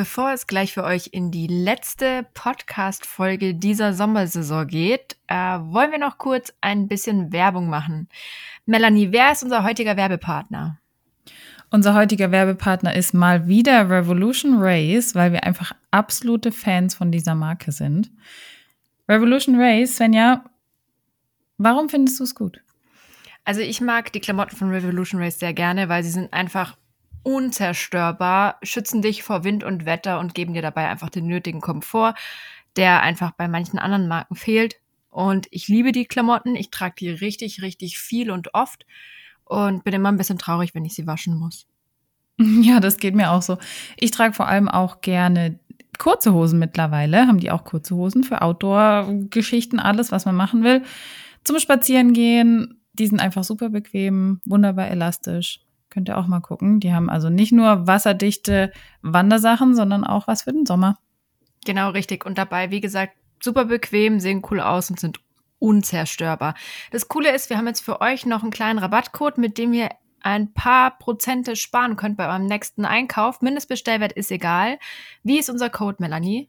Bevor es gleich für euch in die letzte Podcast-Folge dieser Sommersaison geht, äh, wollen wir noch kurz ein bisschen Werbung machen. Melanie, wer ist unser heutiger Werbepartner? Unser heutiger Werbepartner ist mal wieder Revolution Race, weil wir einfach absolute Fans von dieser Marke sind. Revolution Race, Svenja, warum findest du es gut? Also ich mag die Klamotten von Revolution Race sehr gerne, weil sie sind einfach unzerstörbar, schützen dich vor Wind und Wetter und geben dir dabei einfach den nötigen Komfort, der einfach bei manchen anderen Marken fehlt. Und ich liebe die Klamotten. Ich trage die richtig, richtig viel und oft und bin immer ein bisschen traurig, wenn ich sie waschen muss. Ja, das geht mir auch so. Ich trage vor allem auch gerne kurze Hosen mittlerweile. Haben die auch kurze Hosen für Outdoor-Geschichten, alles, was man machen will. Zum Spazierengehen. Die sind einfach super bequem, wunderbar elastisch. Könnt ihr auch mal gucken. Die haben also nicht nur wasserdichte Wandersachen, sondern auch was für den Sommer. Genau, richtig. Und dabei, wie gesagt, super bequem, sehen cool aus und sind unzerstörbar. Das Coole ist, wir haben jetzt für euch noch einen kleinen Rabattcode, mit dem ihr ein paar Prozente sparen könnt bei eurem nächsten Einkauf. Mindestbestellwert ist egal. Wie ist unser Code, Melanie?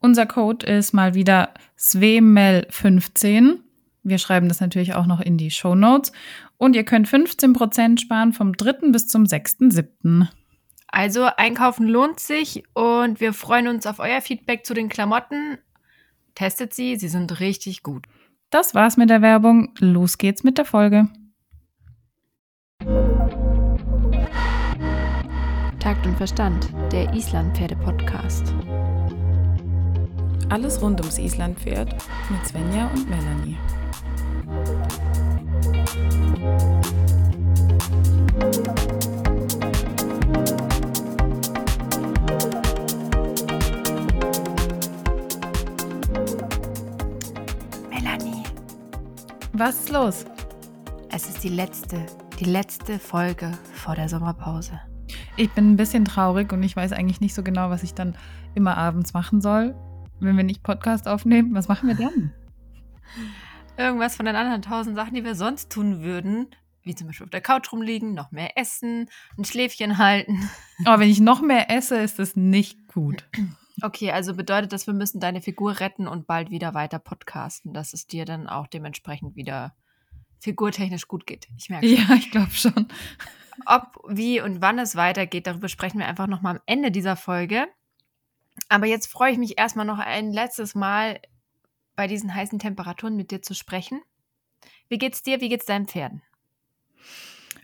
Unser Code ist mal wieder SWEMEL15. Wir schreiben das natürlich auch noch in die Show Notes. Und ihr könnt 15% sparen vom 3. bis zum 6.7. Also einkaufen lohnt sich und wir freuen uns auf euer Feedback zu den Klamotten. Testet sie, sie sind richtig gut. Das war's mit der Werbung. Los geht's mit der Folge. Takt und Verstand, der Islandpferde-Podcast. Alles rund ums Islandpferd mit Svenja und Melanie. Melanie. Was ist los? Es ist die letzte, die letzte Folge vor der Sommerpause. Ich bin ein bisschen traurig und ich weiß eigentlich nicht so genau, was ich dann immer abends machen soll, wenn wir nicht Podcast aufnehmen. Was machen wir dann? Irgendwas von den anderen tausend Sachen, die wir sonst tun würden, wie zum Beispiel auf der Couch rumliegen, noch mehr essen, ein Schläfchen halten. Aber wenn ich noch mehr esse, ist das nicht gut. Okay, also bedeutet das, wir müssen deine Figur retten und bald wieder weiter podcasten, dass es dir dann auch dementsprechend wieder figurtechnisch gut geht. Ich merke. Ja, ich glaube schon. Ob, wie und wann es weitergeht, darüber sprechen wir einfach nochmal am Ende dieser Folge. Aber jetzt freue ich mich erstmal noch ein letztes Mal bei diesen heißen Temperaturen mit dir zu sprechen. Wie geht's dir? Wie geht's deinen Pferden?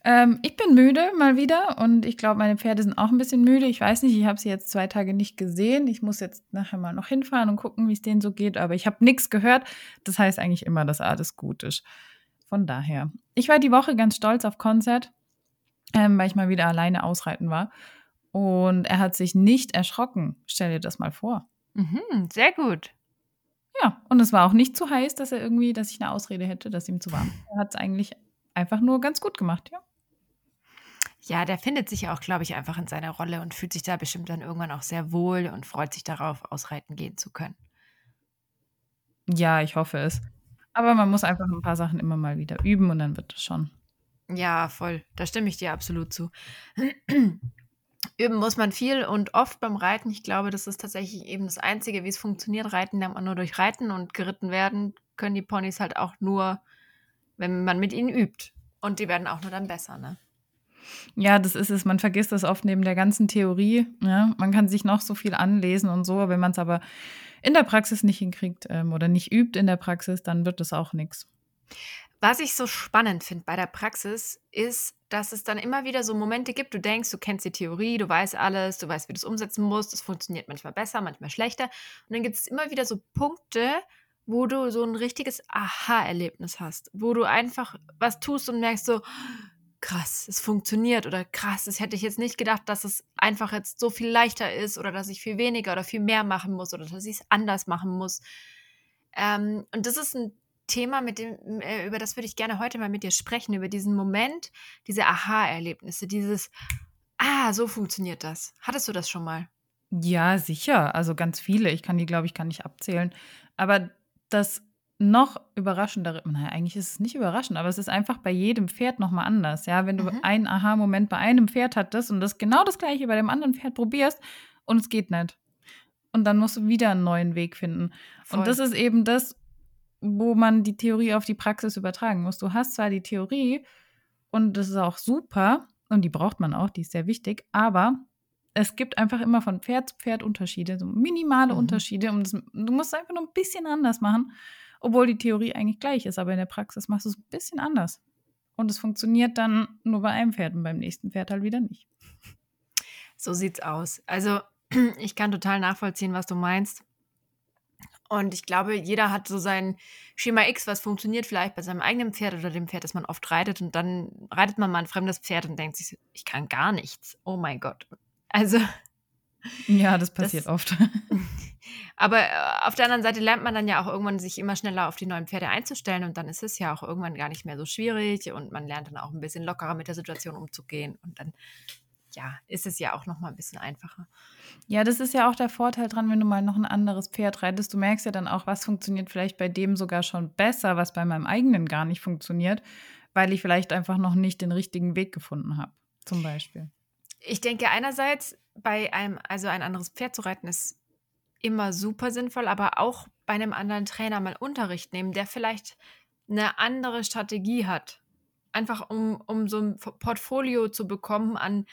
Ähm, ich bin müde mal wieder und ich glaube, meine Pferde sind auch ein bisschen müde. Ich weiß nicht, ich habe sie jetzt zwei Tage nicht gesehen. Ich muss jetzt nachher mal noch hinfahren und gucken, wie es denen so geht. Aber ich habe nichts gehört. Das heißt eigentlich immer, dass alles gut ist. Von daher. Ich war die Woche ganz stolz auf Konzert, ähm, weil ich mal wieder alleine ausreiten war. Und er hat sich nicht erschrocken. Stell dir das mal vor. Mhm, sehr gut. Ja, und es war auch nicht zu heiß, dass er irgendwie, dass ich eine Ausrede hätte, dass ihm zu warm. Er hat es eigentlich einfach nur ganz gut gemacht, ja. Ja, der findet sich ja auch, glaube ich, einfach in seiner Rolle und fühlt sich da bestimmt dann irgendwann auch sehr wohl und freut sich darauf, ausreiten gehen zu können. Ja, ich hoffe es. Aber man muss einfach ein paar Sachen immer mal wieder üben und dann wird es schon. Ja, voll. Da stimme ich dir absolut zu. Üben muss man viel und oft beim Reiten. Ich glaube, das ist tatsächlich eben das Einzige, wie es funktioniert. Reiten lernt man nur durch Reiten und geritten werden können die Ponys halt auch nur, wenn man mit ihnen übt. Und die werden auch nur dann besser, ne? Ja, das ist es. Man vergisst das oft neben der ganzen Theorie. Ja? Man kann sich noch so viel anlesen und so, wenn man es aber in der Praxis nicht hinkriegt ähm, oder nicht übt in der Praxis, dann wird es auch nichts. Was ich so spannend finde bei der Praxis, ist, dass es dann immer wieder so Momente gibt, du denkst, du kennst die Theorie, du weißt alles, du weißt, wie du es umsetzen musst, es funktioniert manchmal besser, manchmal schlechter. Und dann gibt es immer wieder so Punkte, wo du so ein richtiges Aha-Erlebnis hast, wo du einfach was tust und merkst so, krass, es funktioniert oder krass, das hätte ich jetzt nicht gedacht, dass es einfach jetzt so viel leichter ist oder dass ich viel weniger oder viel mehr machen muss oder dass ich es anders machen muss. Ähm, und das ist ein Thema, mit dem, äh, über das würde ich gerne heute mal mit dir sprechen, über diesen Moment, diese Aha-Erlebnisse, dieses, ah, so funktioniert das. Hattest du das schon mal? Ja, sicher. Also ganz viele. Ich kann die, glaube ich, gar nicht abzählen. Aber das noch überraschendere, naja, eigentlich ist es nicht überraschend, aber es ist einfach bei jedem Pferd nochmal anders. Ja, wenn du mhm. einen Aha-Moment bei einem Pferd hattest und das genau das gleiche bei dem anderen Pferd probierst und es geht nicht. Und dann musst du wieder einen neuen Weg finden. Voll. Und das ist eben das, wo man die Theorie auf die Praxis übertragen muss. Du hast zwar die Theorie und das ist auch super und die braucht man auch, die ist sehr wichtig, aber es gibt einfach immer von Pferd zu Pferd Unterschiede, so minimale Mhm. Unterschiede. Und das, du musst es einfach nur ein bisschen anders machen, obwohl die Theorie eigentlich gleich ist, aber in der Praxis machst du es ein bisschen anders. Und es funktioniert dann nur bei einem Pferd und beim nächsten Pferd halt wieder nicht. So sieht's aus. Also, ich kann total nachvollziehen, was du meinst. Und ich glaube, jeder hat so sein Schema X, was funktioniert vielleicht bei seinem eigenen Pferd oder dem Pferd, das man oft reitet. Und dann reitet man mal ein fremdes Pferd und denkt sich, ich kann gar nichts. Oh mein Gott. Also, Ja, das passiert Das- oft. aber äh, auf der anderen Seite lernt man dann ja auch irgendwann, sich immer schneller auf die neuen Pferde einzustellen. Und dann ist es ja auch irgendwann gar nicht mehr so schwierig. Und man lernt dann auch ein bisschen lockerer mit der Situation umzugehen. Und dann, ja, ist es ja auch nochmal ein bisschen einfacher. Ja, das ist ja auch der Vorteil dran, wenn du mal noch ein anderes Pferd reitest. Du merkst ja dann auch, was funktioniert vielleicht bei dem sogar schon besser, was bei meinem eigenen gar nicht funktioniert, weil ich vielleicht einfach noch nicht den richtigen Weg gefunden habe, zum Beispiel. Ich denke einerseits bei einem, also ein anderes Pferd zu reiten, ist immer super sinnvoll, aber auch bei einem anderen Trainer mal Unterricht nehmen, der vielleicht eine andere Strategie hat. Einfach um, um so ein Portfolio zu bekommen an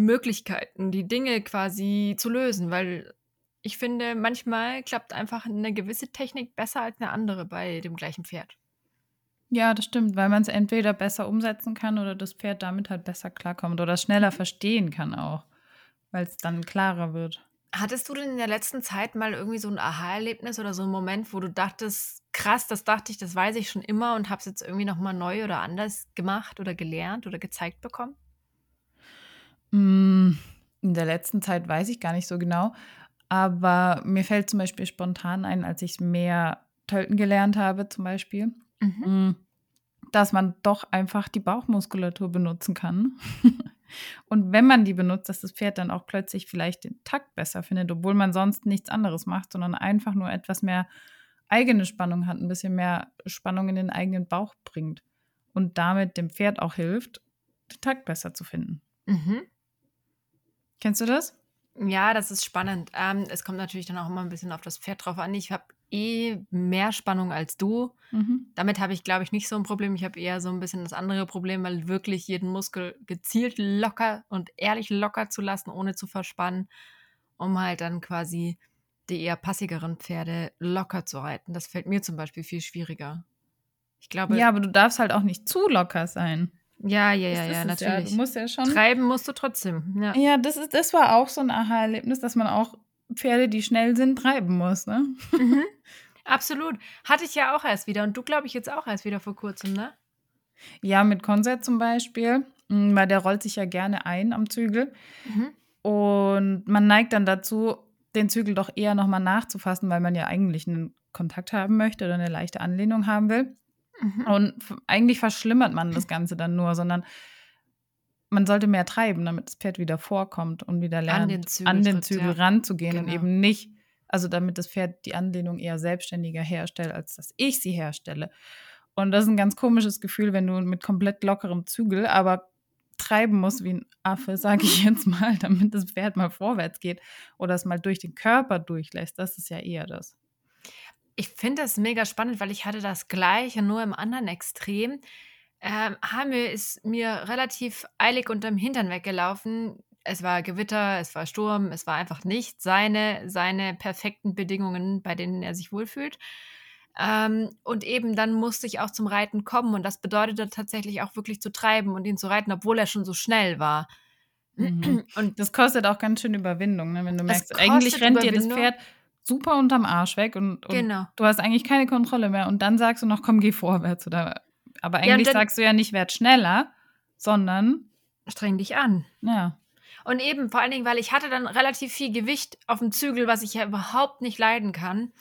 Möglichkeiten, die Dinge quasi zu lösen, weil ich finde, manchmal klappt einfach eine gewisse Technik besser als eine andere bei dem gleichen Pferd. Ja, das stimmt, weil man es entweder besser umsetzen kann oder das Pferd damit halt besser klarkommt oder schneller verstehen kann auch, weil es dann klarer wird. Hattest du denn in der letzten Zeit mal irgendwie so ein Aha-Erlebnis oder so einen Moment, wo du dachtest, krass, das dachte ich, das weiß ich schon immer und habe es jetzt irgendwie nochmal neu oder anders gemacht oder gelernt oder gezeigt bekommen? Mm, In der letzten Zeit weiß ich gar nicht so genau, aber mir fällt zum Beispiel spontan ein, als ich mehr Tölten gelernt habe, zum Beispiel, mm, dass man doch einfach die Bauchmuskulatur benutzen kann. Und wenn man die benutzt, dass das Pferd dann auch plötzlich vielleicht den Takt besser findet, obwohl man sonst nichts anderes macht, sondern einfach nur etwas mehr eigene Spannung hat, ein bisschen mehr Spannung in den eigenen Bauch bringt und damit dem Pferd auch hilft, den Takt besser zu finden. Mhm. Kennst du das? Ja, das ist spannend. Ähm, es kommt natürlich dann auch immer ein bisschen auf das Pferd drauf an. Ich habe eh mehr Spannung als du. Mhm. Damit habe ich, glaube ich, nicht so ein Problem. Ich habe eher so ein bisschen das andere Problem, weil wirklich jeden Muskel gezielt locker und ehrlich locker zu lassen, ohne zu verspannen, um halt dann quasi die eher passigeren Pferde locker zu reiten. Das fällt mir zum Beispiel viel schwieriger. Ich glaube, Ja, aber du darfst halt auch nicht zu locker sein. Ja, ja, ja, ja, natürlich. Du musst ja schon. Treiben musst du trotzdem. Ja. Ja, das, ist, das war auch so ein Aha-Erlebnis, dass man auch Pferde, die schnell sind, treiben muss. Ne? Mhm. Absolut. Hatte ich ja auch erst wieder. Und du, glaube ich, jetzt auch erst wieder vor kurzem, ne? Ja, mit Konzert zum Beispiel, mh, weil der rollt sich ja gerne ein am Zügel. Mhm. Und man neigt dann dazu, den Zügel doch eher nochmal nachzufassen, weil man ja eigentlich einen Kontakt haben möchte oder eine leichte Anlehnung haben will. Mhm. Und eigentlich verschlimmert man das Ganze dann nur, sondern man sollte mehr treiben, damit das Pferd wieder vorkommt und wieder lernt, den Zügel an den Zügel ja. ranzugehen und Genau. eben nicht, also damit das Pferd die Anlehnung eher selbstständiger herstellt, als dass ich sie herstelle. Und das ist ein ganz komisches Gefühl, wenn du mit komplett lockerem Zügel, aber treiben musst wie ein Affe, sage ich jetzt mal, damit das Pferd mal vorwärts geht oder es mal durch den Körper durchlässt. Das ist ja eher das. Ich finde das mega spannend, weil ich hatte das Gleiche, nur im anderen Extrem. Ähm, Hamel ist mir relativ eilig unterm Hintern weggelaufen. Es war Gewitter, es war Sturm, es war einfach nicht seine, seine perfekten Bedingungen, bei denen er sich wohlfühlt. Ähm, und eben dann musste ich auch zum Reiten kommen und das bedeutete tatsächlich auch wirklich zu treiben und ihn zu reiten, obwohl er schon so schnell war. Mhm. Und Das kostet auch ganz schön Überwindung, ne? wenn du merkst, eigentlich rennt dir das. Pferd super unterm Arsch weg und, und Genau. du hast eigentlich keine Kontrolle mehr und dann sagst du noch, komm, geh vorwärts. Oder, aber Ja, eigentlich dann- sagst du ja nicht, werd schneller, sondern, streng dich an. ja. Und eben vor allen Dingen, weil ich hatte dann relativ viel Gewicht auf dem Zügel, was ich ja überhaupt nicht leiden kann.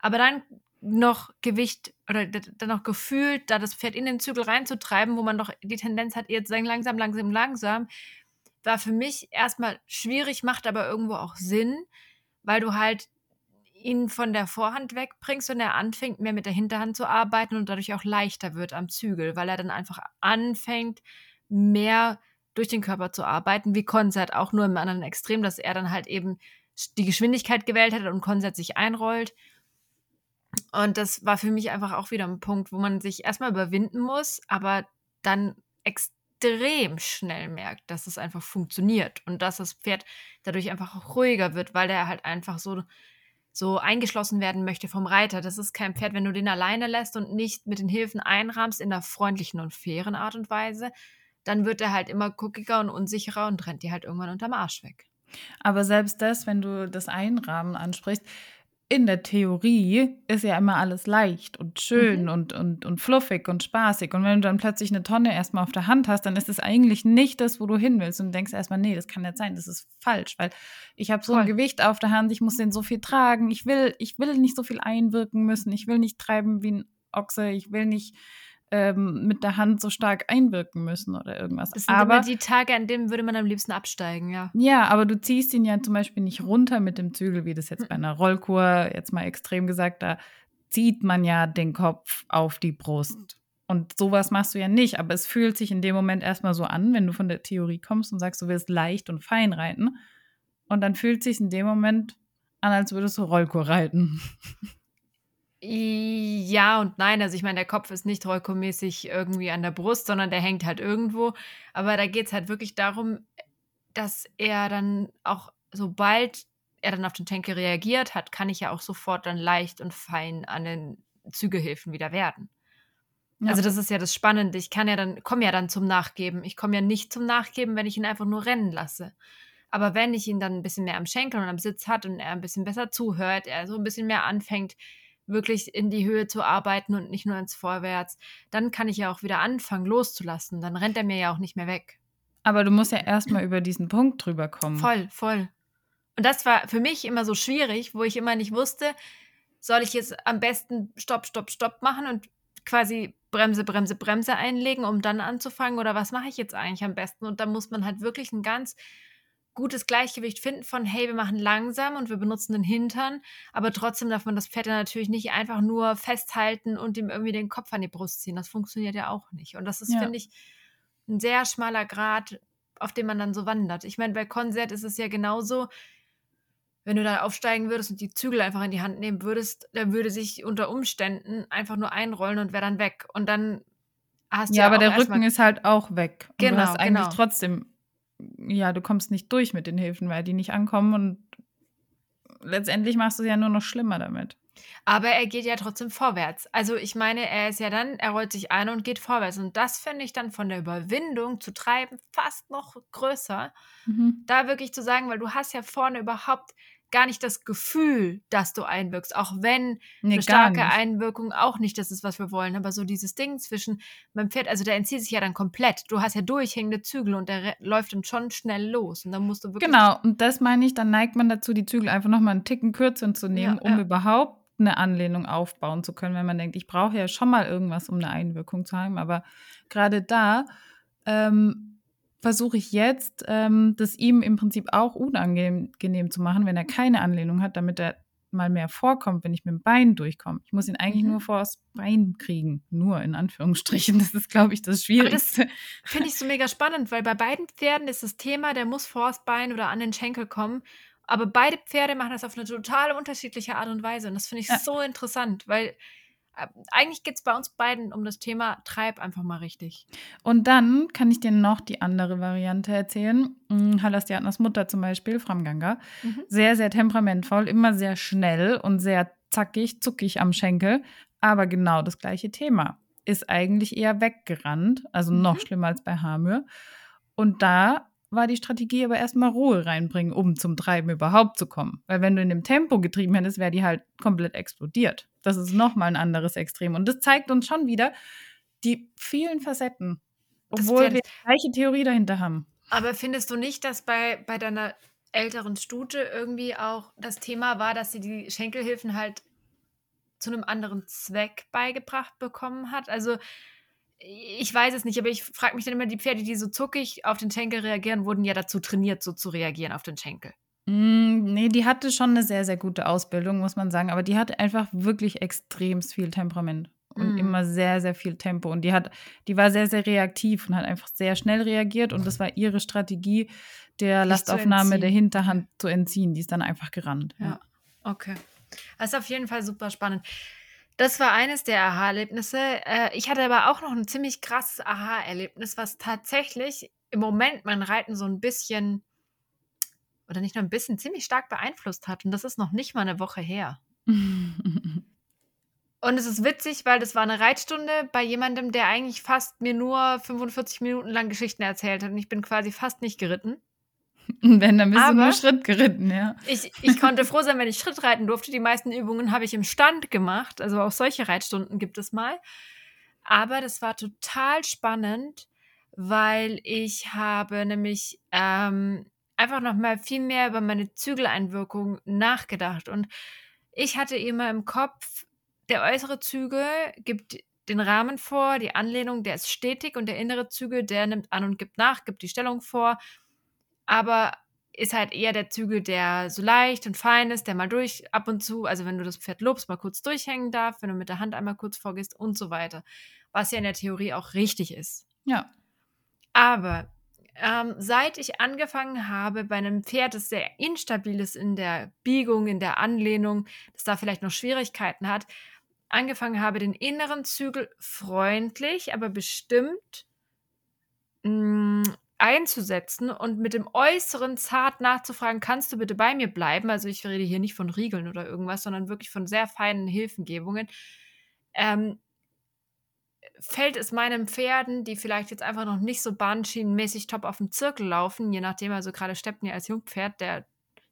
Aber dann noch Gewicht oder dann noch gefühlt, da das Pferd in den Zügel reinzutreiben, wo man doch die Tendenz hat, jetzt sagen langsam, langsam, langsam, war für mich erstmal schwierig, macht aber irgendwo auch Sinn, weil du halt ihn von der Vorhand wegbringst und er anfängt mehr mit der Hinterhand zu arbeiten und dadurch auch leichter wird am Zügel, weil er dann einfach anfängt, mehr durch den Körper zu arbeiten, wie Konzert auch nur im anderen Extrem, dass er dann halt eben die Geschwindigkeit gewählt hat und Konzert sich einrollt. Und das war für mich einfach auch wieder ein Punkt, wo man sich erstmal überwinden muss, aber dann extrem schnell merkt, dass es einfach funktioniert und dass das Pferd dadurch einfach ruhiger wird, weil der halt einfach so so eingeschlossen werden möchte vom Reiter. Das ist kein Pferd, wenn du den alleine lässt und nicht mit den Hilfen einrahmst in einer freundlichen und fairen Art und Weise, dann wird er halt immer guckiger und unsicherer und rennt dir halt irgendwann unterm Arsch weg. Aber selbst das, wenn du das Einrahmen ansprichst, in der Theorie ist ja immer alles leicht und schön mhm. und, und, und fluffig und spaßig. Und wenn du dann plötzlich eine Tonne erstmal auf der Hand hast, dann ist es eigentlich nicht das, wo du hin willst. Und denkst erstmal, nee, das kann nicht sein, das ist falsch, weil ich habe so Voll. ein Gewicht auf der Hand, ich muss den so viel tragen, ich will, ich will nicht so viel einwirken müssen, ich will nicht treiben wie ein Ochse, ich will nicht ähm, mit der Hand so stark einwirken müssen oder irgendwas. Das sind aber immer die Tage, an denen würde man am liebsten absteigen, ja. Ja, aber du ziehst ihn ja zum Beispiel nicht runter mit dem Zügel, wie das jetzt bei einer Rollkur, jetzt mal extrem gesagt, da zieht man ja den Kopf auf die Brust. Und sowas machst du ja nicht, aber es fühlt sich in dem Moment erstmal so an, wenn du von der Theorie kommst und sagst, du willst leicht und fein reiten. Und dann fühlt es sich in dem Moment an, als würdest du Rollkur reiten. Ja und nein. Also ich meine, der Kopf ist nicht rollkomäßig irgendwie an der Brust, sondern der hängt halt irgendwo. Aber da geht es halt wirklich darum, dass er dann auch, sobald er dann auf den Schenkel reagiert hat, kann ich ja auch sofort dann leicht und fein an den Zügehilfen wieder werden. Ja. Also das ist ja das Spannende. Ich kann ja dann, komme ja dann zum Nachgeben. Ich komme ja nicht zum Nachgeben, wenn ich ihn einfach nur rennen lasse. Aber wenn ich ihn dann ein bisschen mehr am Schenkel und am Sitz hat und er ein bisschen besser zuhört, er so ein bisschen mehr anfängt, wirklich in die Höhe zu arbeiten und nicht nur ins Vorwärts, dann kann ich ja auch wieder anfangen loszulassen. Dann rennt er mir ja auch nicht mehr weg. Aber du musst ja erstmal über diesen Punkt drüber kommen. Voll, voll. Und das war für mich immer so schwierig, wo ich immer nicht wusste, soll ich jetzt am besten Stopp, Stopp, Stopp machen und quasi Bremse, Bremse, Bremse einlegen, um dann anzufangen oder was mache ich jetzt eigentlich am besten? Und da muss man halt wirklich ein ganz gutes Gleichgewicht finden von, hey, wir machen langsam und wir benutzen den Hintern, aber trotzdem darf man das Pferd dann natürlich nicht einfach nur festhalten und ihm irgendwie den Kopf an die Brust ziehen. Das funktioniert ja auch nicht. Und das ist, ja. finde ich, ein sehr schmaler Grad, auf dem man dann so wandert. Ich meine, bei Konzert ist es ja genauso, wenn du da aufsteigen würdest und die Zügel einfach in die Hand nehmen würdest, dann würde sich unter Umständen einfach nur einrollen und wäre dann weg. Und dann hast du ja, ja aber der Rücken ist halt auch weg. Und genau, du hast eigentlich genau. trotzdem ja, du kommst nicht durch mit den Hilfen, weil die nicht ankommen und letztendlich machst du es ja nur noch schlimmer damit. Aber er geht ja trotzdem vorwärts. Also ich meine, er ist ja dann, er rollt sich ein und geht vorwärts. Und das finde ich dann von der Überwindung zu treiben fast noch größer. Mhm. Da wirklich zu sagen, weil du hast ja vorne überhaupt gar nicht das Gefühl, dass du einwirkst, auch wenn nee, eine starke Einwirkung auch nicht das ist, was wir wollen. Aber so dieses Ding zwischen beim Pferd, also der entzieht sich ja dann komplett. Du hast ja durchhängende Zügel und der läuft dann schon schnell los. Und dann musst du wirklich. Genau, und das meine ich, dann neigt man dazu, die Zügel einfach nochmal einen Ticken kürzer zu nehmen, ja, um ja. überhaupt eine Anlehnung aufbauen zu können, wenn man denkt, ich brauche ja schon mal irgendwas, um eine Einwirkung zu haben. Aber gerade da ähm, versuche ich jetzt, ähm, das ihm im Prinzip auch unangenehm zu machen, wenn er keine Anlehnung hat, damit er mal mehr vorkommt, wenn ich mit dem Bein durchkomme. Ich muss ihn eigentlich mhm. nur vors Bein kriegen. Nur in Anführungsstrichen. Das ist, glaube ich, das Schwierigste. das finde ich so mega spannend, weil bei beiden Pferden ist das Thema, der muss vors Bein oder an den Schenkel kommen. Aber beide Pferde machen das auf eine total unterschiedliche Art und Weise. Und das finde ich ja. so interessant, weil eigentlich geht es bei uns beiden um das Thema Treib einfach mal richtig. Und dann kann ich dir noch die andere Variante erzählen. Hm, Halastiatnas Mutter zum Beispiel, Framganga. Mhm. Sehr, sehr temperamentvoll, immer sehr schnell und sehr zackig, zuckig am Schenkel. Aber genau das gleiche Thema. Ist eigentlich eher weggerannt, also mhm. noch schlimmer als bei Hamür. Und da war die Strategie aber erstmal Ruhe reinbringen, um zum Treiben überhaupt zu kommen. Weil wenn du in dem Tempo getrieben hättest, wäre die halt komplett explodiert. Das ist nochmal ein anderes Extrem. Und das zeigt uns schon wieder die vielen Facetten, obwohl wir die gleiche Theorie dahinter haben. Aber findest du nicht, dass bei, bei deiner älteren Stute irgendwie auch das Thema war, dass sie die Schenkelhilfen halt zu einem anderen Zweck beigebracht bekommen hat? Also ich weiß es nicht, aber ich frage mich dann immer, die Pferde, die so zuckig auf den Schenkel reagieren, wurden ja dazu trainiert, so zu reagieren auf den Schenkel. Mm, nee, die hatte schon eine sehr, sehr gute Ausbildung, muss man sagen. Aber die hatte einfach wirklich extrem viel Temperament. und mm. immer sehr, sehr viel Tempo. Und die hat, die war sehr, sehr reaktiv und hat einfach sehr schnell reagiert. Und das war ihre Strategie, der Lastaufnahme der Hinterhand zu entziehen. Die ist dann einfach gerannt. Ja, ja. okay. Das ist auf jeden Fall super spannend. Das war eines der Aha-Erlebnisse. Äh, ich hatte aber auch noch ein ziemlich krasses Aha-Erlebnis, was tatsächlich im Moment mein Reiten so ein bisschen oder nicht nur ein bisschen, ziemlich stark beeinflusst hat. Und das ist noch nicht mal eine Woche her. Und es ist witzig, weil das war eine Reitstunde bei jemandem, der eigentlich fast mir nur 45 Minuten lang Geschichten erzählt hat. Und ich bin quasi fast nicht geritten. Wenn, dann bist Aber du nur Schritt geritten, ja. Ich, ich konnte froh sein, wenn ich Schritt reiten durfte. Die meisten Übungen habe ich im Stand gemacht. Also auch solche Reitstunden gibt es mal. Aber das war total spannend, weil ich habe nämlich ähm, einfach noch mal viel mehr über meine Zügeleinwirkung nachgedacht. Und ich hatte immer im Kopf, der äußere Zügel gibt den Rahmen vor, die Anlehnung, der ist stetig und der innere Zügel, der nimmt an und gibt nach, gibt die Stellung vor, aber ist halt eher der Zügel, der so leicht und fein ist, der mal durch ab und zu, also wenn du das Pferd lobst, mal kurz durchhängen darf, wenn du mit der Hand einmal kurz vorgehst und so weiter. Was ja in der Theorie auch richtig ist. Ja. Aber ähm, seit ich angefangen habe bei einem Pferd, das sehr instabil ist in der Biegung, in der Anlehnung, das da vielleicht noch Schwierigkeiten hat, angefangen habe, den inneren Zügel freundlich, aber bestimmt mh, mm, einzusetzen und mit dem äußeren zart nachzufragen, kannst du bitte bei mir bleiben? Also ich rede hier nicht von Riegeln oder irgendwas, sondern wirklich von sehr feinen Hilfengebungen. Ähm, fällt es meinen Pferden, die vielleicht jetzt einfach noch nicht so bahnschienenmäßig top auf dem Zirkel laufen, je nachdem, also gerade Stepney als Jungpferd, der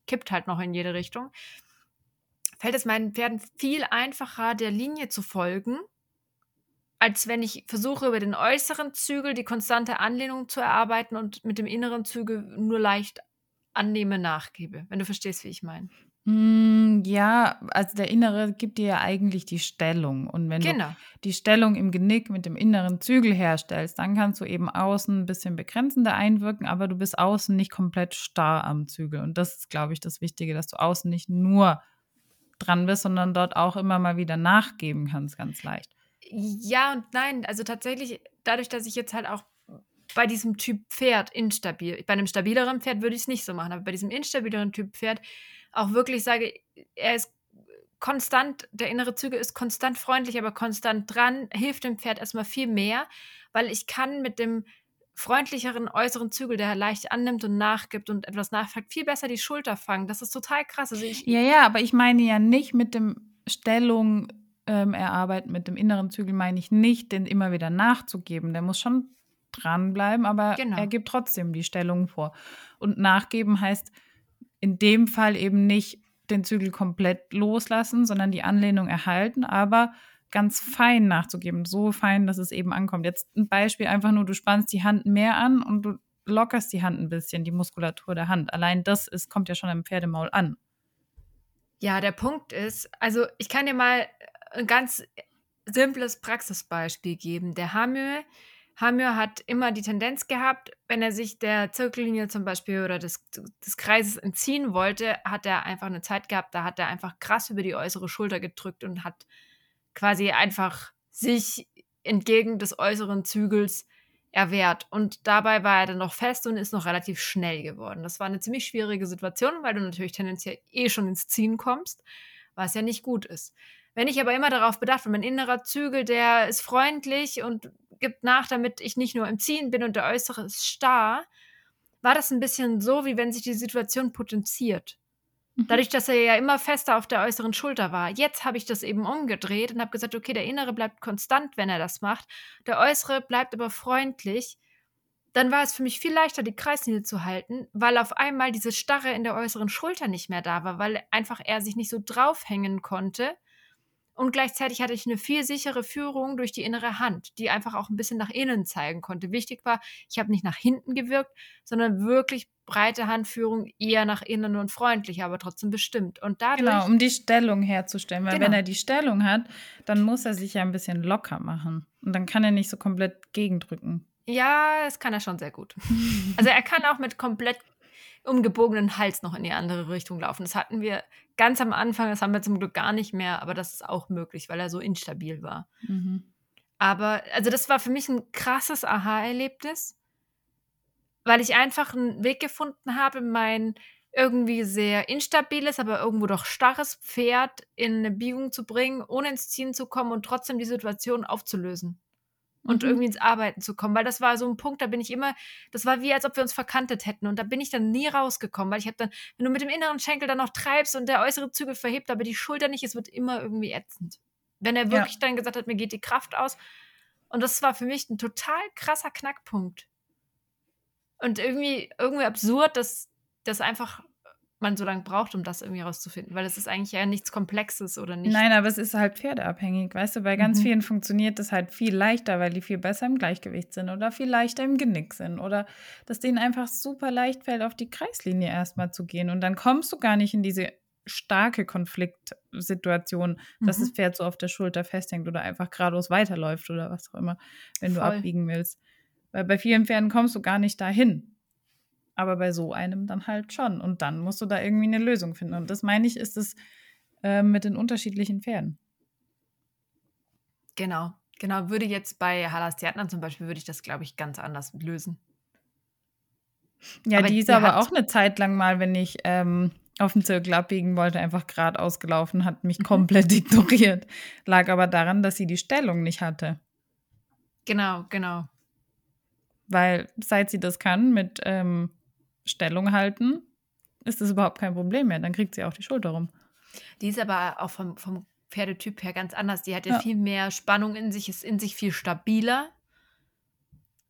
kippt halt noch in jede Richtung, fällt es meinen Pferden viel einfacher, der Linie zu folgen, als wenn ich versuche, über den äußeren Zügel die konstante Anlehnung zu erarbeiten und mit dem inneren Zügel nur leicht annehme, nachgebe, wenn du verstehst, wie ich meine. Hm, ja, also der Innere gibt dir ja eigentlich die Stellung. Und wenn Genau. du die Stellung im Genick mit dem inneren Zügel herstellst, dann kannst du eben außen ein bisschen begrenzender einwirken, aber du bist außen nicht komplett starr am Zügel. Und das ist, glaube ich, das Wichtige, dass du außen nicht nur dran bist, sondern dort auch immer mal wieder nachgeben kannst, ganz leicht. Ja und nein. Also tatsächlich, dadurch, dass ich jetzt halt auch bei diesem Typ Pferd instabil, bei einem stabileren Pferd würde ich es nicht so machen, aber bei diesem instabileren Typ Pferd auch wirklich sage, er ist konstant, der innere Züge ist konstant freundlich, aber konstant dran, hilft dem Pferd erstmal viel mehr, weil ich kann mit dem freundlicheren äußeren Zügel, der leicht annimmt und nachgibt und etwas nachfragt, viel besser die Schulter fangen. Das ist total krass. Also ich, ja, ja, aber ich meine ja nicht mit dem Stellung ähm, erarbeiten, mit dem inneren Zügel meine ich nicht, den immer wieder nachzugeben. Der muss schon dranbleiben, aber genau. er gibt trotzdem die Stellung vor. Und nachgeben heißt, in dem Fall eben nicht den Zügel komplett loslassen, sondern die Anlehnung erhalten, aber ganz fein nachzugeben, so fein, dass es eben ankommt. Jetzt ein Beispiel einfach nur, du spannst die Hand mehr an und du lockerst die Hand ein bisschen, die Muskulatur der Hand. Allein das ist, kommt ja schon im Pferdemaul an. Ja, der Punkt ist, also ich kann dir mal ein ganz simples Praxisbeispiel geben. Der Hamö Hamir hat immer die Tendenz gehabt, wenn er sich der Zirkellinie zum Beispiel oder des, des Kreises entziehen wollte, hat er einfach eine Zeit gehabt, da hat er einfach krass über die äußere Schulter gedrückt und hat quasi einfach sich entgegen des äußeren Zügels erwehrt. Und dabei war er dann noch fest und ist noch relativ schnell geworden. Das war eine ziemlich schwierige Situation, weil du natürlich tendenziell eh schon ins Ziehen kommst, was ja nicht gut ist. Wenn ich aber immer darauf bedacht bin, mein innerer Zügel, der ist freundlich und gibt nach, damit ich nicht nur im Ziehen bin und der Äußere ist starr, war das ein bisschen so, wie wenn sich die Situation potenziert. Mhm. Dadurch, dass er ja immer fester auf der äußeren Schulter war. Jetzt habe ich das eben umgedreht und habe gesagt, okay, der Innere bleibt konstant, wenn er das macht. Der Äußere bleibt aber freundlich. Dann war es für mich viel leichter, die Kreislinie zu halten, weil auf einmal diese Starre in der äußeren Schulter nicht mehr da war, weil einfach er sich nicht so draufhängen konnte und gleichzeitig hatte ich eine viel sichere Führung durch die innere Hand, die einfach auch ein bisschen nach innen zeigen konnte. Wichtig war, ich habe nicht nach hinten gewirkt, sondern wirklich breite Handführung eher nach innen und freundlich, aber trotzdem bestimmt. Und dadurch, genau, um die Stellung herzustellen. Weil genau. wenn er die Stellung hat, dann muss er sich ja ein bisschen locker machen. Und dann kann er nicht so komplett gegendrücken. Ja, das kann er schon sehr gut. also er kann auch mit komplett umgebogenen Hals noch in die andere Richtung laufen. Das hatten wir ganz am Anfang, das haben wir zum Glück gar nicht mehr, aber das ist auch möglich, weil er so instabil war. Mhm. Aber, also das war für mich ein krasses Aha-Erlebnis, weil ich einfach einen Weg gefunden habe, mein irgendwie sehr instabiles, aber irgendwo doch starres Pferd in eine Biegung zu bringen, ohne ins Ziehen zu kommen und trotzdem die Situation aufzulösen und mhm. irgendwie ins Arbeiten zu kommen, weil das war so ein Punkt, da bin ich immer, das war wie als ob wir uns verkantet hätten und da bin ich dann nie rausgekommen, weil ich habe dann, wenn du mit dem inneren Schenkel dann noch treibst und der äußere Zügel verhebt, aber die Schulter nicht, es wird immer irgendwie ätzend. Wenn er wirklich ja. dann gesagt hat, mir geht die Kraft aus und das war für mich ein total krasser Knackpunkt. Und irgendwie irgendwie absurd, dass das einfach man so lange braucht, um das irgendwie rauszufinden, weil es ist eigentlich ja nichts Komplexes oder nicht. Nein, aber es ist halt pferdeabhängig, weißt du, bei ganz mhm. vielen funktioniert das halt viel leichter, weil die viel besser im Gleichgewicht sind oder viel leichter im Genick sind oder dass denen einfach super leicht fällt, auf die Kreislinie erstmal zu gehen und dann kommst du gar nicht in diese starke Konfliktsituation, dass mhm. das Pferd so auf der Schulter festhängt oder einfach geradeaus weiterläuft oder was auch immer, wenn Voll. du abbiegen willst. Weil bei vielen Pferden kommst du gar nicht dahin aber bei so einem dann halt schon. Und dann musst du da irgendwie eine Lösung finden. Und das meine ich, ist es äh, mit den unterschiedlichen Pferden. Genau, genau. Würde jetzt bei Halastiatna zum Beispiel, würde ich das, glaube ich, ganz anders lösen. Ja, aber die ist aber auch eine Zeit lang mal, wenn ich ähm, auf dem Zirkel abbiegen wollte, einfach geradeaus gelaufen, hat mich mhm. komplett ignoriert. Lag aber daran, dass sie die Stellung nicht hatte. Genau, genau. Weil seit sie das kann mit ähm, Stellung halten, ist das überhaupt kein Problem mehr. Dann kriegt sie auch die Schulter rum. Die ist aber auch vom, vom Pferdetyp her ganz anders. Die hat ja, ja, viel mehr Spannung in sich, ist in sich viel stabiler.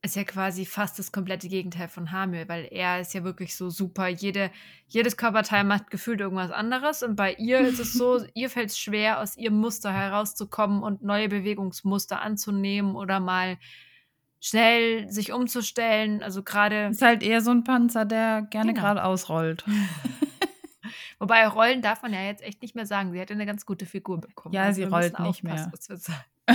Ist ja quasi fast das komplette Gegenteil von Hamil, weil er ist ja wirklich so super. Jede, jedes Körperteil macht gefühlt irgendwas anderes. Und bei ihr ist es so, ihr fällt es schwer, aus ihrem Muster herauszukommen und neue Bewegungsmuster anzunehmen oder mal schnell sich umzustellen. Also gerade. Ist halt eher so ein Panzer, der gerne genau. gerade ausrollt. Wobei Rollen darf man ja jetzt echt nicht mehr sagen. Sie hat eine ganz gute Figur bekommen. Ja, also sie rollt nicht mehr.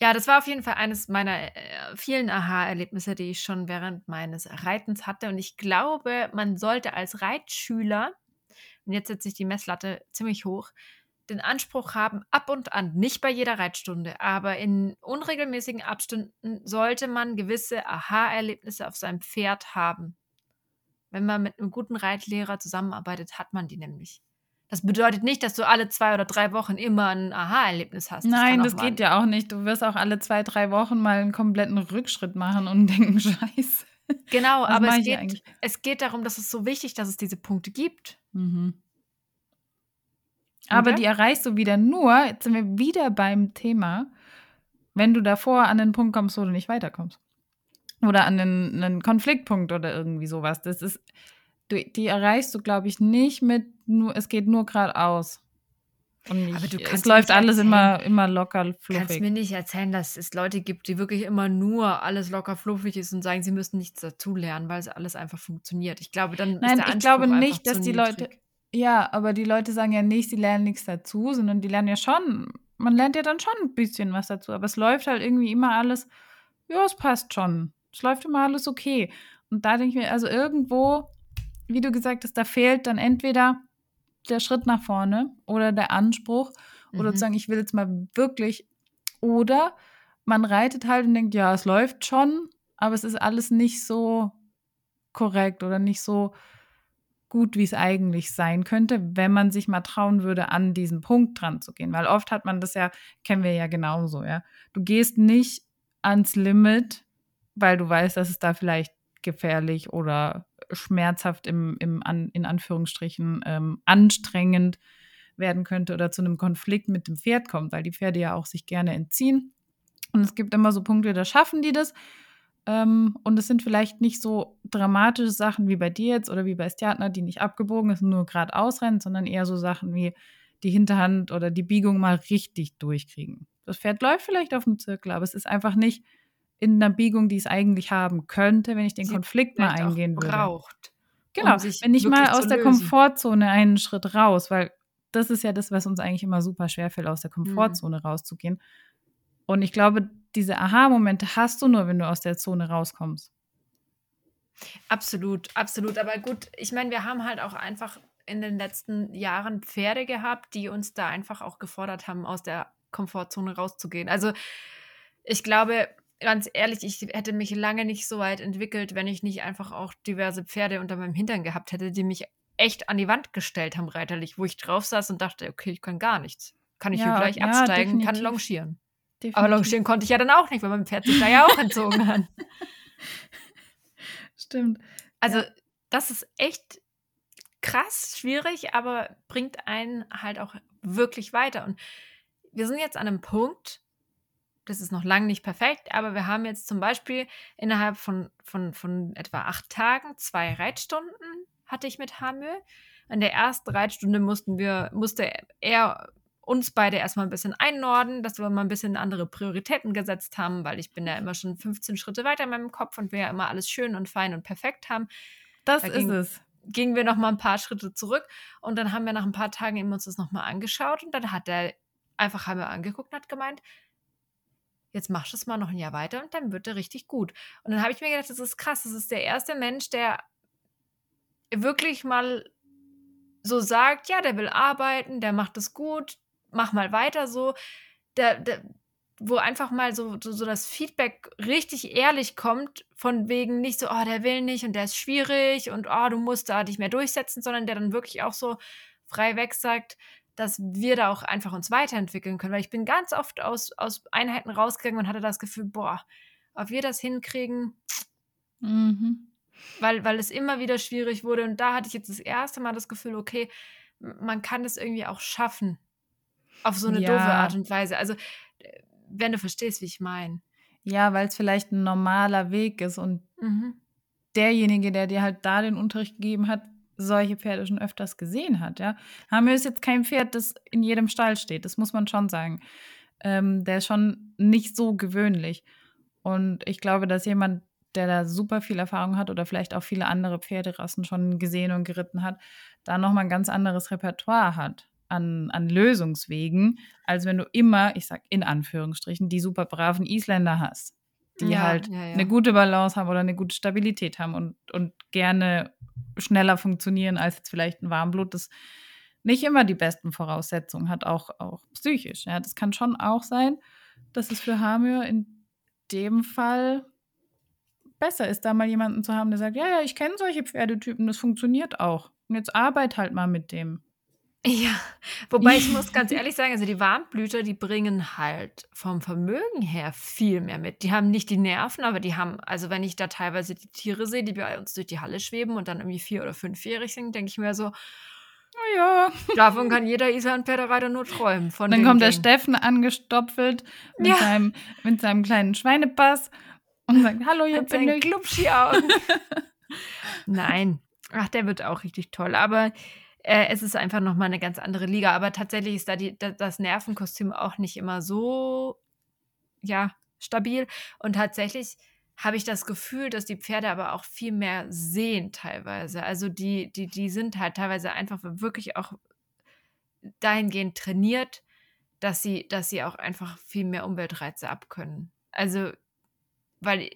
ja, das war auf jeden Fall eines meiner äh, vielen Aha-Erlebnisse, die ich schon während meines Reitens hatte. Und ich glaube, man sollte als Reitschüler, und jetzt setze ich die Messlatte ziemlich hoch, den Anspruch haben, ab und an, nicht bei jeder Reitstunde, aber in unregelmäßigen Abständen sollte man gewisse Aha-Erlebnisse auf seinem Pferd haben. Wenn man mit einem guten Reitlehrer zusammenarbeitet, hat man die nämlich. Das bedeutet nicht, dass du alle zwei oder drei Wochen immer ein Aha-Erlebnis hast. Das Nein, das geht ja auch nicht. Du wirst auch alle zwei, drei Wochen mal einen kompletten Rückschritt machen und denken, scheiße. Genau, aber es geht, es geht darum, dass es so wichtig, dass es diese Punkte gibt. Mhm. Aber die erreichst du wieder nur, jetzt sind wir wieder beim Thema, wenn du davor an den Punkt kommst, wo du nicht weiterkommst. Oder an einen, einen Konfliktpunkt oder irgendwie sowas. Das ist, du, die erreichst du, glaube ich, nicht mit nur, es geht nur geradeaus. Und ich, aber du es läuft alles immer, immer locker fluffig. Du kannst mir nicht erzählen, dass es Leute gibt, die wirklich immer nur alles locker fluffig ist und sagen, sie müssen nichts dazulernen, weil es alles einfach funktioniert. Ich glaube, dann Nein, ist der ich glaube nicht, dass die. Leute ja, aber die Leute sagen ja nicht, sie lernen nichts dazu, sondern die lernen ja schon, man lernt ja dann schon ein bisschen was dazu, aber es läuft halt irgendwie immer alles, ja, es passt schon. Es läuft immer alles okay. Und da denke ich mir, also irgendwo, wie du gesagt hast, da fehlt dann entweder der Schritt nach vorne oder der Anspruch mhm. oder zu sagen, ich will jetzt mal wirklich, oder man reitet halt und denkt, ja, es läuft schon, aber es ist alles nicht so korrekt oder nicht so gut, wie es eigentlich sein könnte, wenn man sich mal trauen würde, an diesen Punkt dran zu gehen. Weil oft hat man das ja, kennen wir ja genauso, ja. Du gehst nicht ans Limit, weil du weißt, dass es da vielleicht gefährlich oder schmerzhaft im, im an, in Anführungsstrichen ähm, anstrengend werden könnte oder zu einem Konflikt mit dem Pferd kommt, weil die Pferde ja auch sich gerne entziehen. Und es gibt immer so Punkte, da schaffen die das ähm, und es sind vielleicht nicht so dramatische Sachen wie bei dir jetzt oder wie bei Stjatner, die nicht abgebogen ist und nur geradeaus rennen, sondern eher so Sachen wie die Hinterhand oder die Biegung mal richtig durchkriegen. Das Pferd läuft vielleicht auf dem Zirkel, aber es ist einfach nicht in einer Biegung, die es eigentlich haben könnte, wenn ich den Sie Konflikt mal eingehen würde. Braucht. Genau, um wenn ich mal aus der Komfortzone einen Schritt raus, weil das ist ja das, was uns eigentlich immer super schwer fällt, aus der mhm. Komfortzone mhm. rauszugehen. Und ich glaube, diese Aha-Momente hast du nur, wenn du aus der Zone rauskommst. Absolut, absolut. Aber gut, ich meine, wir haben halt auch einfach in den letzten Jahren Pferde gehabt, die uns da einfach auch gefordert haben, aus der Komfortzone rauszugehen. Also ich glaube, ganz ehrlich, ich hätte mich lange nicht so weit entwickelt, wenn ich nicht einfach auch diverse Pferde unter meinem Hintern gehabt hätte, die mich echt an die Wand gestellt haben, reiterlich, wo ich drauf saß und dachte, okay, ich kann gar nichts. Kann ich ja, hier gleich ja, absteigen, definitiv. kann longieren. Definitiv. Aber longieren konnte ich ja dann auch nicht, weil mein Pferd sich da ja auch entzogen hat. Stimmt. Also, ja. das ist echt krass schwierig, aber bringt einen halt auch wirklich weiter. Und wir sind jetzt an einem Punkt, das ist noch lange nicht perfekt, aber wir haben jetzt zum Beispiel innerhalb von, von, von etwa acht Tagen zwei Reitstunden hatte ich mit Hamö. In der ersten Reitstunde mussten wir, musste er uns beide erstmal ein bisschen einnorden, dass wir mal ein bisschen andere Prioritäten gesetzt haben, weil ich bin ja immer schon 15 Schritte weiter in meinem Kopf und wir ja immer alles schön und fein und perfekt haben. Das da ist ging, es. Gingen wir noch mal ein paar Schritte zurück und dann haben wir nach ein paar Tagen eben uns das noch mal angeschaut und dann hat er einfach haben wir angeguckt und hat gemeint, jetzt machst du es mal noch ein Jahr weiter und dann wird er richtig gut. Und dann habe ich mir gedacht, das ist krass, das ist der erste Mensch, der wirklich mal so sagt, ja, der will arbeiten, der macht es gut, mach mal weiter so. Der, der, wo einfach mal so, so, so, das Feedback richtig ehrlich kommt, von wegen nicht so, oh, der will nicht und der ist schwierig und oh, du musst da dich mehr durchsetzen, sondern der dann wirklich auch so frei weg sagt, dass wir da auch einfach uns weiterentwickeln können. Weil ich bin ganz oft aus, aus Einheiten rausgegangen und hatte das Gefühl, boah, ob wir das hinkriegen, mhm. weil, weil es immer wieder schwierig wurde. Und da hatte ich jetzt das erste Mal das Gefühl, okay, man kann es irgendwie auch schaffen. Auf so eine ja. doofe Art und Weise. Also, wenn du verstehst, wie ich meine. Ja, weil es vielleicht ein normaler Weg ist und mhm. derjenige, der dir halt da den Unterricht gegeben hat, solche Pferde schon öfters gesehen hat, ja. Hamir ist jetzt kein Pferd, das in jedem Stall steht, das muss man schon sagen. Ähm, der ist schon nicht so gewöhnlich. Und ich glaube, dass jemand, der da super viel Erfahrung hat oder vielleicht auch viele andere Pferderassen schon gesehen und geritten hat, da nochmal ein ganz anderes Repertoire hat an, an Lösungswegen, als wenn du immer, ich sag in Anführungsstrichen, die super braven Isländer hast, die ja, halt ja, ja. eine gute Balance haben oder eine gute Stabilität haben und, und gerne schneller funktionieren als jetzt vielleicht ein Warmblut, das nicht immer die besten Voraussetzungen hat, auch, auch psychisch. Ja, das kann schon auch sein, dass es für Hamir in dem Fall besser ist, da mal jemanden zu haben, der sagt, ja, ja, ich kenne solche Pferdetypen, das funktioniert auch. Und jetzt arbeit halt mal mit dem. Ja, wobei ich muss ganz ehrlich sagen, also die Warmblüter, die bringen halt vom Vermögen her viel mehr mit. Die haben nicht die Nerven, aber die haben, also wenn ich da teilweise die Tiere sehe, die bei uns durch die Halle schweben und dann irgendwie vier- oder fünfjährig sind, denke ich mir so, ja. Davon kann jeder Islandpferdereiter nur träumen. Von dann kommt der Steffen angestopfelt mit, ja. seinem, mit seinem kleinen Schweinepass und sagt, hallo, ihr bin ich. Nein. Ach, der wird auch richtig toll. Aber äh, es ist einfach nochmal eine ganz andere Liga. Aber tatsächlich ist da die, das Nervenkostüm auch nicht immer so, ja, stabil. Und tatsächlich habe ich das Gefühl, dass die Pferde aber auch viel mehr sehen teilweise. Also die, die, die sind halt teilweise einfach wirklich auch dahingehend trainiert, dass sie, dass sie auch einfach viel mehr Umweltreize abkönnen. Also, weil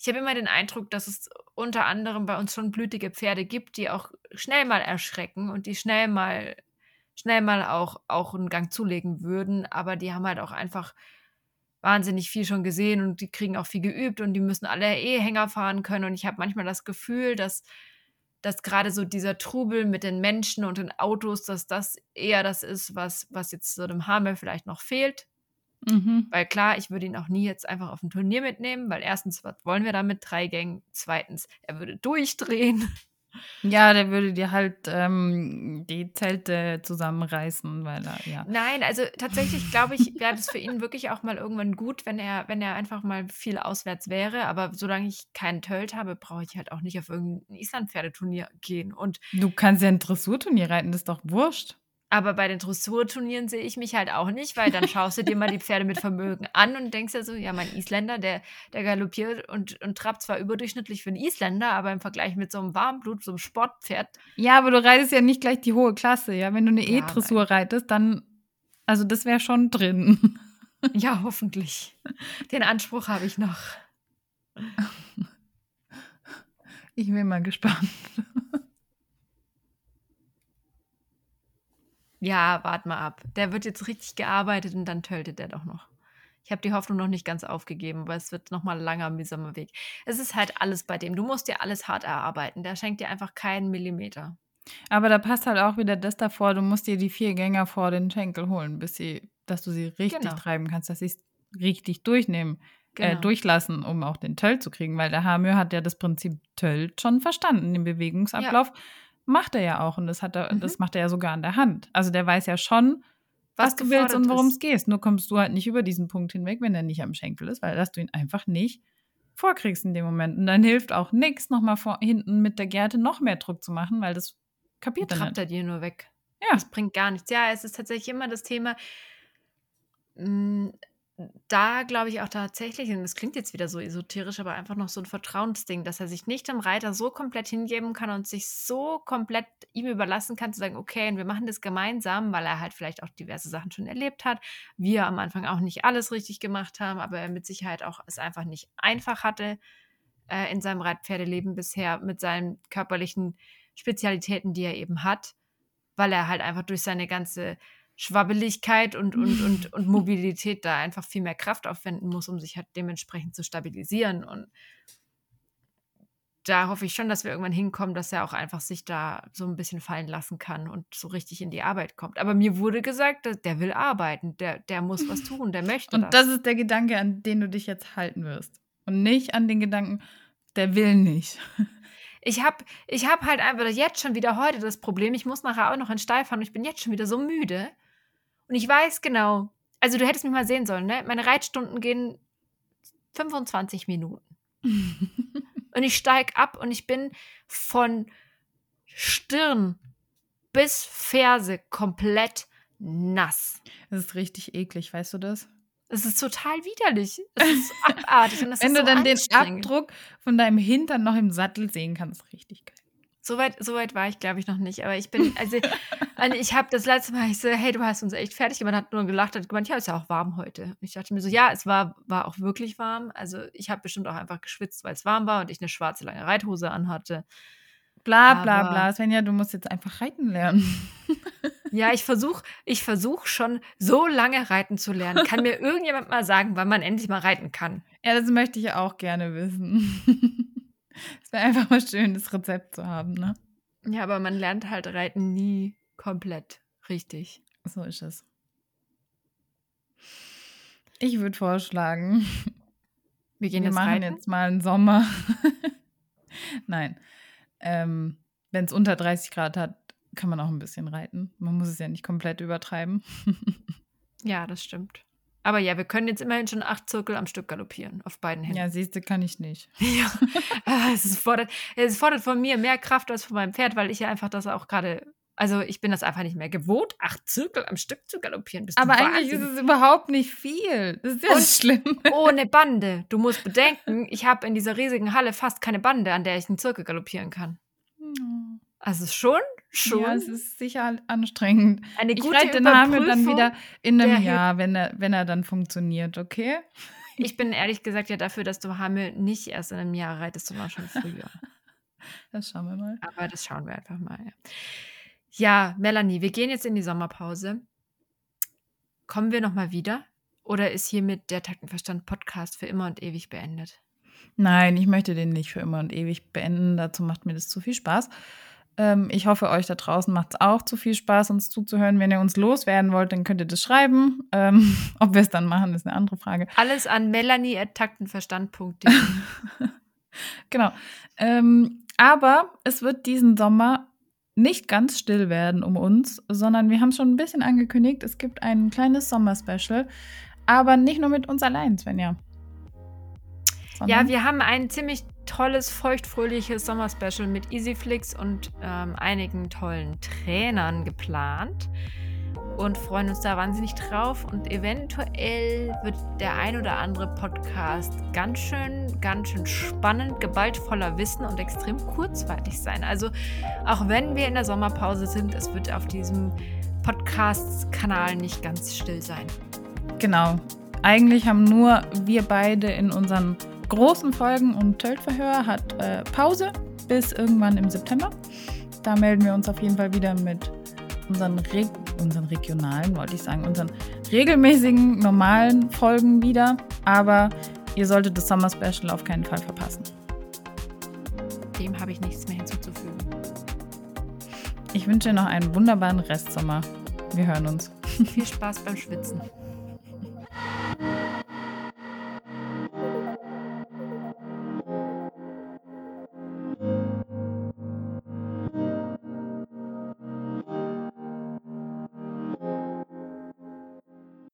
ich habe immer den Eindruck, dass es unter anderem bei uns schon blütige Pferde gibt, die auch schnell mal erschrecken und die schnell mal, schnell mal auch, auch einen Gang zulegen würden, aber die haben halt auch einfach wahnsinnig viel schon gesehen und die kriegen auch viel geübt und die müssen alle eh Hänger fahren können. Und ich habe manchmal das Gefühl, dass, dass gerade so dieser Trubel mit den Menschen und den Autos, dass das eher das ist, was, was jetzt so dem Hamel vielleicht noch fehlt. Mhm. Weil klar, ich würde ihn auch nie jetzt einfach auf ein Turnier mitnehmen, weil erstens, was wollen wir da mit drei Gängen? Zweitens, er würde durchdrehen. Ja, der würde dir halt ähm, die Zelte zusammenreißen, weil er, ja. Nein, also tatsächlich glaube ich, wäre das für ihn wirklich auch mal irgendwann gut, wenn er, wenn er einfach mal viel auswärts wäre. Aber solange ich keinen Tölt habe, brauche ich halt auch nicht auf irgendein Island-Pferdeturnier gehen. Und du kannst ja ein Dressurturnier reiten, das ist doch wurscht. Aber bei den Dressurturnieren sehe ich mich halt auch nicht, weil dann schaust du dir mal die Pferde mit Vermögen an und denkst ja so, ja, mein Isländer, der, der galoppiert und, und trabt zwar überdurchschnittlich für einen Isländer, aber im Vergleich mit so einem Warmblut, so einem Sportpferd. Ja, aber du reitest ja nicht gleich die hohe Klasse, ja. Wenn du eine ja, E-Dressur reitest, dann, also das wäre schon drin. Ja, hoffentlich. Den Anspruch habe ich noch. Ich bin mal gespannt. Ja, wart mal ab. Der wird jetzt richtig gearbeitet und dann töltet er doch noch. Ich habe die Hoffnung noch nicht ganz aufgegeben, weil es wird nochmal ein langer, mühsamer Weg. Es ist halt alles bei dem. Du musst dir alles hart erarbeiten. Der schenkt dir einfach keinen Millimeter. Aber da passt halt auch wieder das davor, du musst dir die vier Gänger vor den Schenkel holen, bis sie, dass du sie richtig Genau. treiben kannst, dass sie es richtig durchnehmen, äh, Genau. durchlassen, um auch den Töll zu kriegen, weil der Hamö hat ja das Prinzip Töll schon verstanden. Den Bewegungsablauf macht er ja auch und das, hat er, Mhm. das macht er ja sogar an der Hand. Also der weiß ja schon, was, Was du willst und worum es geht. Nur kommst du halt nicht über diesen Punkt hinweg, wenn er nicht am Schenkel ist, weil dass du ihn einfach nicht vorkriegst in dem Moment. Und dann hilft auch nichts, nochmal vor hinten mit der Gerte noch mehr Druck zu machen, weil das kapiert er nicht. er dir nur weg. Ja. Das bringt gar nichts. Ja, es ist tatsächlich immer das Thema, mh, da glaube ich auch tatsächlich, und das klingt jetzt wieder so esoterisch, aber einfach noch so ein Vertrauensding, dass er sich nicht dem Reiter so komplett hingeben kann und sich so komplett ihm überlassen kann, zu sagen, okay, und wir machen das gemeinsam, weil er halt vielleicht auch diverse Sachen schon erlebt hat. Wir am Anfang auch nicht alles richtig gemacht haben, aber er mit Sicherheit auch es einfach nicht einfach hatte äh, in seinem Reitpferdeleben bisher mit seinen körperlichen Spezialitäten, die er eben hat, weil er halt einfach durch seine ganze Schwabbeligkeit und, und, und, und Mobilität da einfach viel mehr Kraft aufwenden muss, um sich halt dementsprechend zu stabilisieren. Und da hoffe ich schon, dass wir irgendwann hinkommen, dass er auch einfach sich da so ein bisschen fallen lassen kann und so richtig in die Arbeit kommt. Aber mir wurde gesagt, der will arbeiten, der, der muss was tun, der möchte Und das ist der Gedanke, an den du dich jetzt halten wirst. Und nicht an den Gedanken, der will nicht. Ich habe ich hab halt einfach jetzt schon wieder heute das Problem, ich muss nachher auch noch in den Stall fahren und ich bin jetzt schon wieder so müde. Und ich weiß genau, also du hättest mich mal sehen sollen, ne? Meine Reitstunden gehen 25 Minuten. Und ich steig ab und ich bin von Stirn bis Ferse komplett nass. Das ist richtig eklig, weißt du das? Es ist total widerlich. Es ist abartig. Und das Wenn ist du so dann den. Abdruck von deinem Hintern noch im Sattel sehen kannst, richtig geil. So weit, so weit war ich, glaube ich, noch nicht. Aber ich bin, also, also ich habe das letzte Mal, ich so, hey, du hast uns echt fertig gemacht, hat nur gelacht, hat gemeint, ja, ist ja auch warm heute. Und ich dachte mir so, ja, es war, war auch wirklich warm. Also ich habe bestimmt auch einfach geschwitzt, weil es warm war und ich eine schwarze lange Reithose anhatte. Bla bla Aber- bla. Svenja, du musst jetzt einfach reiten lernen. Ja, ich versuche ich versuch schon so lange reiten zu lernen. Kann mir irgendjemand mal sagen, wann man endlich mal reiten kann? Ja, das möchte ich auch gerne wissen. Es wäre einfach mal schön, das Rezept zu haben, ne? Ja, aber man lernt halt reiten nie komplett richtig. So ist es. Ich würde vorschlagen, Wir gehen wir jetzt machen reiten. jetzt mal einen Sommer. Nein. Ähm, Wenn es unter 30 Grad hat, kann man auch ein bisschen reiten. Man muss es ja nicht komplett übertreiben. Ja, das stimmt. Aber ja, wir können jetzt immerhin schon acht Zirkel am Stück galoppieren, auf beiden Händen. Ja, siehst du, kann ich nicht. Ja, Ah, es, fordert, es fordert von mir mehr Kraft als von meinem Pferd, weil ich ja einfach das auch gerade, also ich bin das einfach nicht mehr gewohnt, acht Zirkel am Stück zu galoppieren. Bist Aber eigentlich ist es überhaupt nicht viel. Das ist ja Und- schlimm. ohne Bande. Du musst bedenken, ich habe in dieser riesigen Halle fast keine Bande, an der ich einen Zirkel galoppieren kann. Also schon, schon Ja, es ist sicher anstrengend. eine Ich gute reite den Hamel dann wieder in einem Jahr, wenn er, wenn er dann funktioniert, okay? Ich bin ehrlich gesagt ja dafür, dass du Hamel nicht erst in einem Jahr reitest, sondern schon früher. Das schauen wir mal. Aber das schauen wir einfach mal. Ja. ja, Melanie, wir gehen jetzt in die Sommerpause. Kommen wir nochmal wieder? Oder ist hiermit der Taktenverstand Podcast für immer und ewig beendet? Nein, ich möchte den nicht für immer und ewig beenden. Dazu macht mir das zu viel Spaß. Ähm, ich hoffe, euch da draußen macht es auch zu viel Spaß, uns zuzuhören. Wenn ihr uns loswerden wollt, dann könnt ihr das schreiben. Ähm, ob wir es dann machen, ist eine andere Frage. Alles an melanie.taktenverstand.de. Genau. Ähm, aber es wird diesen Sommer nicht ganz still werden um uns, sondern wir haben schon ein bisschen angekündigt, es gibt ein kleines Sommerspecial, aber nicht nur mit uns allein, Svenja. Ja, Sondern- wir haben ein ziemlich tolles, feuchtfröhliches Sommerspecial mit Easyflix und ähm, einigen tollen Trainern geplant und freuen uns da wahnsinnig drauf. Und eventuell wird der ein oder andere Podcast ganz schön, ganz schön spannend, geballt voller Wissen und extrem kurzweilig sein. Also auch wenn wir in der Sommerpause sind, es wird auf diesem Podcast-Kanal nicht ganz still sein. Genau. Eigentlich haben nur wir beide in unseren großen Folgen und Töltverhör hat äh, Pause. bis irgendwann im September. Da melden wir uns auf jeden Fall wieder mit unseren, Re unseren regionalen, wollte ich sagen, unseren regelmäßigen, normalen Folgen wieder. Aber ihr solltet das Summer Special auf keinen Fall verpassen. Dem habe ich nichts mehr hinzuzufügen. Ich wünsche noch einen wunderbaren Restsommer. Wir hören uns. Viel Spaß beim Schwitzen.